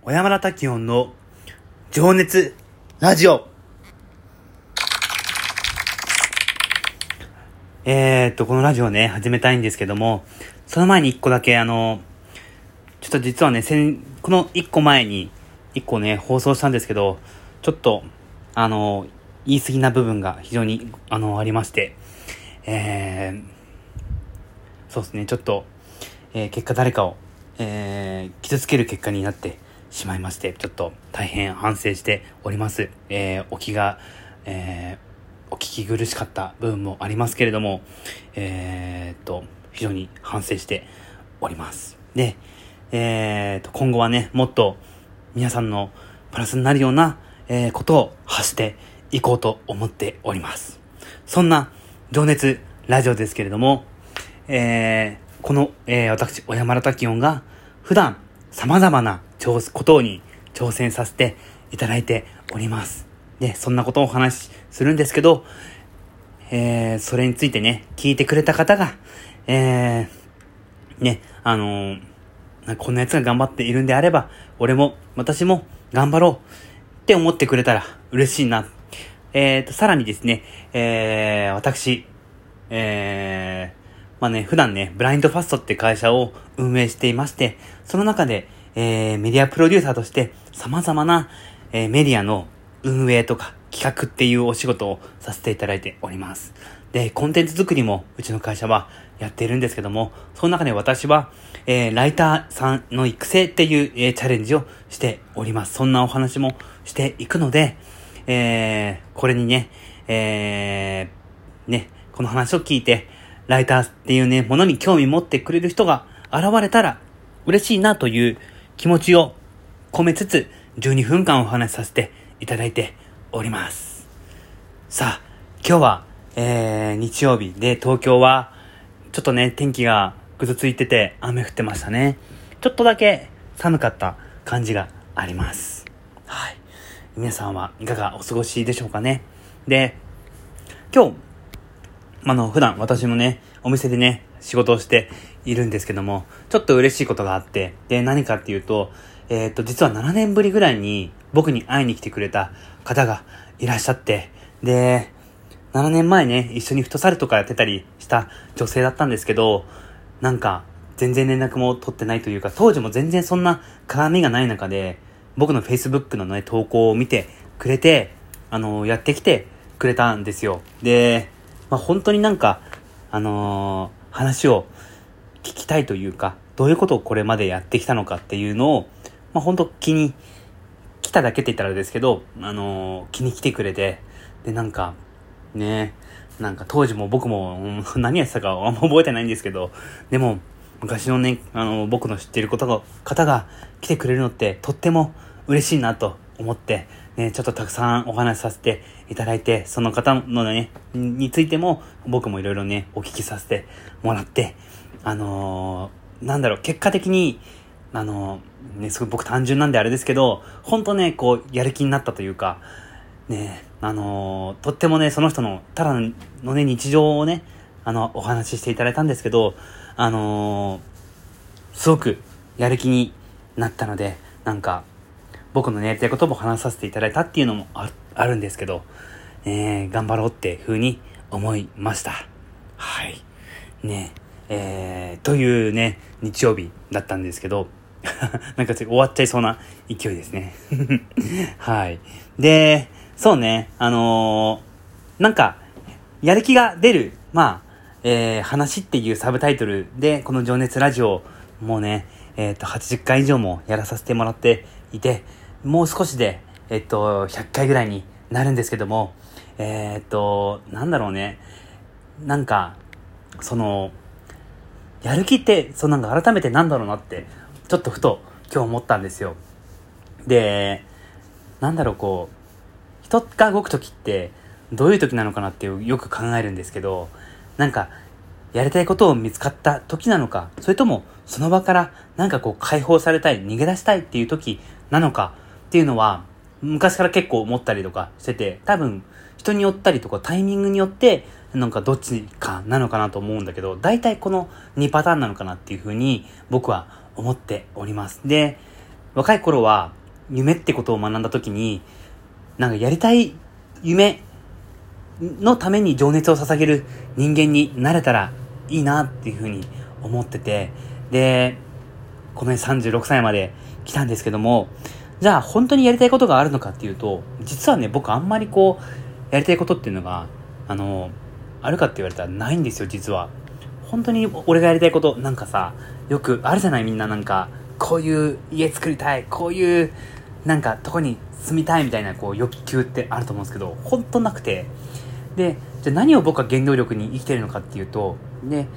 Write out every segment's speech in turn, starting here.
小山田滝音の情熱ラジオ。えー、っと、このラジオね、始めたいんですけども、その前に一個だけ、あの、ちょっと実はね、先、この一個前に、一個ね、放送したんですけど、ちょっと、あの、言い過ぎな部分が非常に、あの、ありまして、えー、そうですね、ちょっと、えー、結果誰かを、えー、傷つける結果になってしまいまして、ちょっと大変反省しております。えー、お気が、えー、お聞き苦しかった部分もありますけれども、えー、と、非常に反省しております。で、えー、と、今後はね、もっと皆さんのプラスになるような、えー、ことを発していこうと思っております。そんな情熱ラジオですけれども、えー、この、えー、私、小山田滝音が普段様々なことに挑戦させていただいております。で、そんなことをお話しするんですけど、えー、それについてね、聞いてくれた方が、えー、ね、あのー、こんな奴が頑張っているんであれば、俺も、私も頑張ろうって思ってくれたら嬉しいな。えーと、さらにですね、えー、私、えー、まあね、普段ね、ブラインドファストって会社を運営していまして、その中で、えー、メディアプロデューサーとして様々な、えー、メディアの運営とか企画っていうお仕事をさせていただいております。で、コンテンツ作りもうちの会社はやっているんですけども、その中で私は、えー、ライターさんの育成っていう、えー、チャレンジをしております。そんなお話もしていくので、えー、これにね、えー、ね、この話を聞いて、ライターっていうね、ものに興味持ってくれる人が現れたら嬉しいなという気持ちを込めつつ、12分間お話しさせていただいております。さあ、今日は、えー、日曜日で東京は、ちょっとね、天気がぐずついてて雨降ってましたね。ちょっとだけ寒かった感じがあります。はい。皆さんはいかがお過ごしでしょうかね。で、今日、あの、普段私もね、お店でね、仕事をしているんですけども、ちょっと嬉しいことがあって、で、何かっていうと、えー、っと、実は7年ぶりぐらいに僕に会いに来てくれた方がいらっしゃって、で、7年前ね、一緒にフットサルとかやってたりした女性だったんですけど、なんか、全然連絡も取ってないというか、当時も全然そんな絡みがない中で、僕の Facebook のね、投稿を見てくれて、あのー、やってきてくれたんですよ。で、まあ、本当になんか、あのー、話を聞きたいというか、どういうことをこれまでやってきたのかっていうのを、まあ、本当気に来ただけって言ったらですけど、あのー、気に来てくれて、で、なんか、ね、なんか当時も僕も 何やってたかあんま覚えてないんですけど、でも、昔のね、あの、僕の知っている方が、方が来てくれるのってとっても嬉しいなと思って、ね、ちょっとたくさんお話しさせていただいて、その方のね、についても僕もいろいろね、お聞きさせてもらって、あのー、なんだろう、結果的に、あのー、ね、すごい僕単純なんであれですけど、本当ね、こう、やる気になったというか、ね、あのー、とってもね、その人の、ただのね、日常をね、あの、お話ししていただいたんですけど、あのすごくやる気になったので、なんか、僕のね、やりたいことも話させていただいたっていうのもあるんですけど、えー、頑張ろうって風に思いました。はい。ね、ー、というね、日曜日だったんですけど、なんか終わっちゃいそうな勢いですね。はい。で、そうね、あのー、なんか、やる気が出る、まあ、えー、話っていうサブタイトルで、この情熱ラジオ、もうね、えっ、と、80回以上もやらさせてもらっていて、もう少しで、えっと、100回ぐらいになるんですけども、え、っと、なんだろうね。なんか、その、やる気って、そのなんか改めてなんだろうなって、ちょっとふと今日思ったんですよ。で、なんだろう、こう、人が動く時って、どういう時なのかなってよく考えるんですけど、なんか、やりたいことを見つかった時なのか、それともその場からなんかこう解放されたい、逃げ出したいっていう時なのかっていうのは、昔から結構思ったりとかしてて、多分人によったりとかタイミングによって、なんかどっちかなのかなと思うんだけど、大体この2パターンなのかなっていうふうに僕は思っております。で、若い頃は夢ってことを学んだ時に、なんかやりたい夢のために情熱を捧げる人間になれたらいいなっていうふうに思ってて、で、この辺36歳まで来たんですけども、じゃあ本当にやりたいことがあるのかっていうと、実はね、僕あんまりこう、やりたいことっていうのが、あの、あるかって言われたらないんですよ、実は。本当に俺がやりたいこと、なんかさ、よくあるじゃないみんななんか、こういう家作りたい、こういう、なんかとこに住みたいみたいなこう欲求ってあると思うんですけど、本当なくて。で、じゃあ何を僕は原動力に生きてるのかっていうと、ね、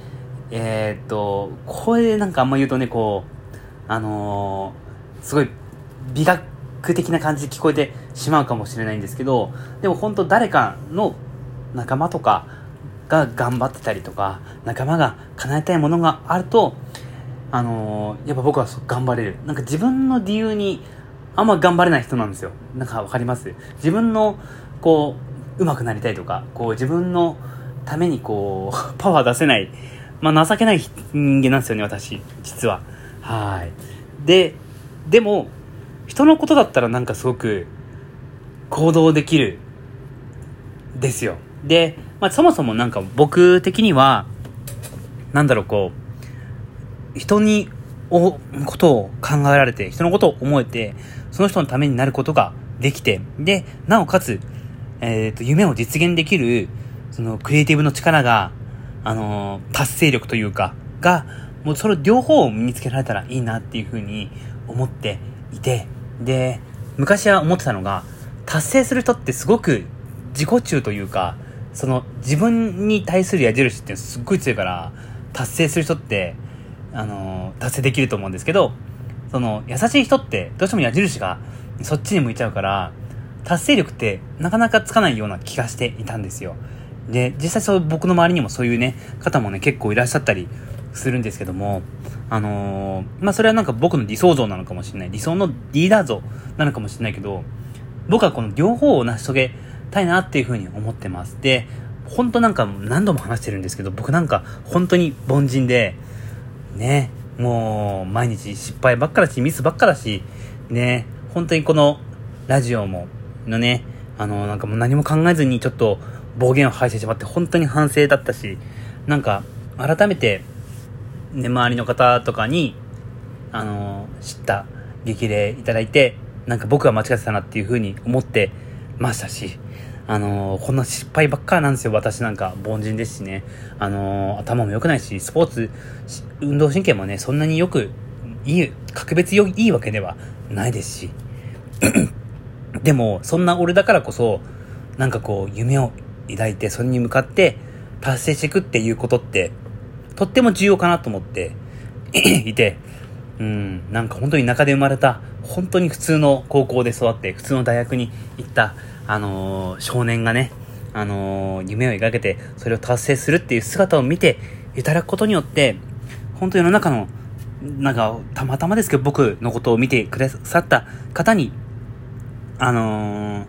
えー、っと、これでなんかあんま言うとね、こう、あのー、すごい美学的な感じで聞こえてしまうかもしれないんですけど、でも本当誰かの仲間とかが頑張ってたりとか、仲間が叶えたいものがあると、あのー、やっぱ僕は頑張れる。なんか自分の理由にあんま頑張れない人なんですよ。なんかわかります？自分の、こう、上手くなりたいとか、こう自分のためにこう、パワー出せない、まあ情けない人間なんですよね、私。実は。はい。で、でも、人のことだったらなんかすごく行動できる、ですよ。で、まあそもそもなんか僕的には、なんだろう、こう、人に、お、ことを考えられて、人のことを思えて、その人のためになることができて、で、なおかつ、えっ、ー、と、夢を実現できる、その、クリエイティブの力が、あのー、達成力というか、が、もうそれ両方を身につけられたらいいなっていうふうに思っていて、で、昔は思ってたのが、達成する人ってすごく自己中というか、その自分に対する矢印ってすっごい強いから、達成する人って、あの、達成できると思うんですけど、その、優しい人ってどうしても矢印がそっちに向いちゃうから、達成力ってなかなかつかないような気がしていたんですよ。で、実際そう僕の周りにもそういうね、方もね、結構いらっしゃったりするんですけども、あのー、まあ、それはなんか僕の理想像なのかもしれない。理想のリーダー像なのかもしれないけど、僕はこの両方を成し遂げたいなっていうふうに思ってます。で、本当なんか何度も話してるんですけど、僕なんか本当に凡人で、ね、もう、毎日失敗ばっかだし、ミスばっかだし、ね、本当にこの、ラジオも、のね、あの、なんかもう何も考えずにちょっと暴言を吐いてしまって本当に反省だったし、なんか、改めて、ね、周りの方とかに、あの、知った激励いただいて、なんか僕が間違ってたなっていうふうに思ってましたし、あのー、こんな失敗ばっかなんですよ、私なんか。凡人ですしね。あのー、頭も良くないし、スポーツ、運動神経もね、そんなによく、いい、格別よいいわけではないですし。でも、そんな俺だからこそ、なんかこう、夢を抱いて、それに向かって達成していくっていうことって、とっても重要かなと思って いて、うん、なんか本当に田舎で生まれた、本当に普通の高校で育って、普通の大学に行った、あのー、少年がね、あのー、夢を描けて、それを達成するっていう姿を見ていただくことによって、本当世の中の、なんか、たまたまですけど、僕のことを見てくださった方に、あのー、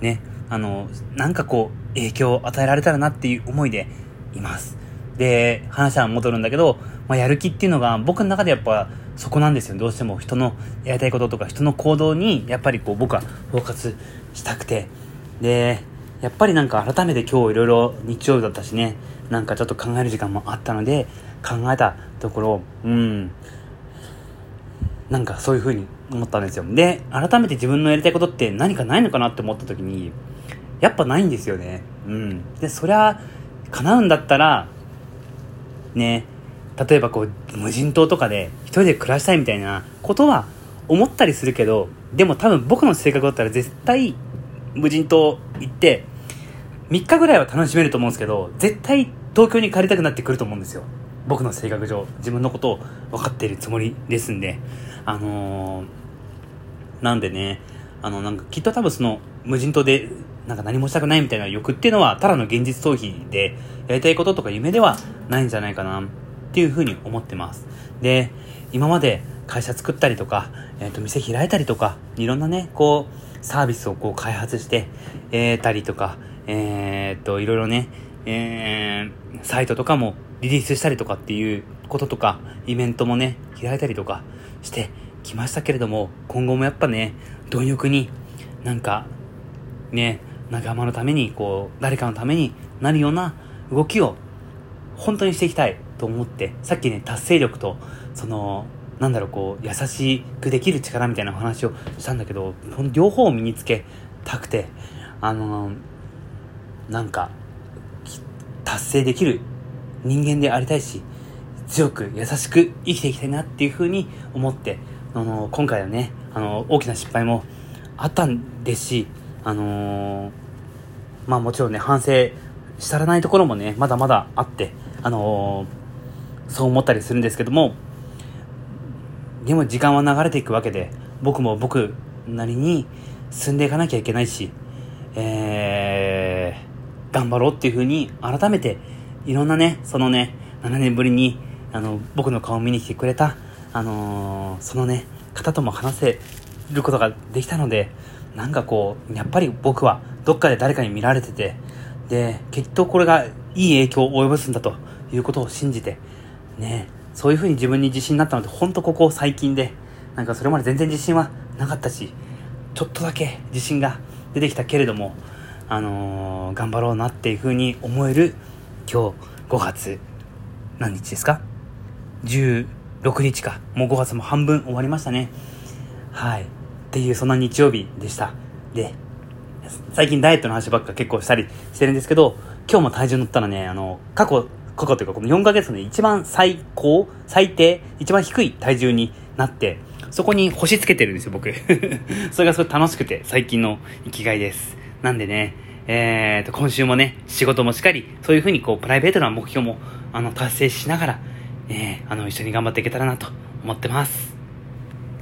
ね、あのなんかこう、影響を与えられたらなっていう思いでいます。で、話は戻るんだけど、まあ、やる気っていうのが僕の中でやっぱそこなんですよ。どうしても人のやりたいこととか人の行動にやっぱりこう僕はフォーカスしたくて。で、やっぱりなんか改めて今日いろいろ日曜日だったしね、なんかちょっと考える時間もあったので、考えたところ、うん、なんかそういう風に思ったんですよ。で、改めて自分のやりたいことって何かないのかなって思った時に、やっぱないんですよね。うん。で、そりゃ、叶うんだったら、ね、例えばこう、無人島とかで一人で暮らしたいみたいなことは思ったりするけど、でも多分僕の性格だったら絶対無人島行って、3日ぐらいは楽しめると思うんですけど、絶対東京に帰りたくなってくると思うんですよ。僕の性格上、自分のことを分かっているつもりですんで。あのー、なんでね、あの、なんかきっと多分その無人島でなんか何もしたくないみたいな欲っていうのは、ただの現実逃避で、やりたいこととか夢ではないんじゃないかな、っていうふうに思ってます。で、今まで会社作ったりとか、えっ、ー、と、店開いたりとか、いろんなね、こう、サービスをこう開発して、えー、たりとか、えー、っと、いろいろね、えー、サイトとかもリリースしたりとかっていうこととか、イベントもね、開いたりとかしてききましたけれども、今後もやっぱね、貪欲に、なんか、ね、仲間のために、こう、誰かのためになるような動きを、本当にしていきたいと思って、さっきね、達成力と、その、なんだろう、こう、優しくできる力みたいなお話をしたんだけど、両方を身につけたくて、あの、なんか、達成できる人間でありたいし、強く優しく生きていきたいなっていうふうに思って、あの、今回はね、あの、大きな失敗もあったんですし、あのー、まあもちろんね、反省したらないところもね、まだまだあって、あのー、そう思ったりするんですけども、でも時間は流れていくわけで、僕も僕なりに進んでいかなきゃいけないし、えー、頑張ろうっていうふうに改めて、いろんなね、そのね、7年ぶりにあの、僕の顔を見に来てくれた、あのー、そのね、方とも話せることができたので、なんかこう、やっぱり僕はどっかで誰かに見られてて、で、きっとこれがいい影響を及ぼすんだということを信じて、ね、そういうふうに自分に自信になったので、ほんとここ最近で、なんかそれまで全然自信はなかったし、ちょっとだけ自信が出てきたけれども、あのー、頑張ろうなっていうふうに思える今日5月何日ですか？16日か。もう5月も半分終わりましたね。はい。っていう、そんな日曜日でした。で、最近ダイエットの話ばっか結構したりしてるんですけど、今日も体重乗ったらね、あの、過去、過去というかこの4ヶ月で一番最高、最低、一番低い体重になって、そこに星つけてるんですよ、僕。それがすごい楽しくて、最近の生きがいです。なんでね、えーと、今週もね、仕事もしっかり、そういうふうにこう、プライベートな目標も、あの、達成しながら、えー、あの、一緒に頑張っていけたらなと思ってます。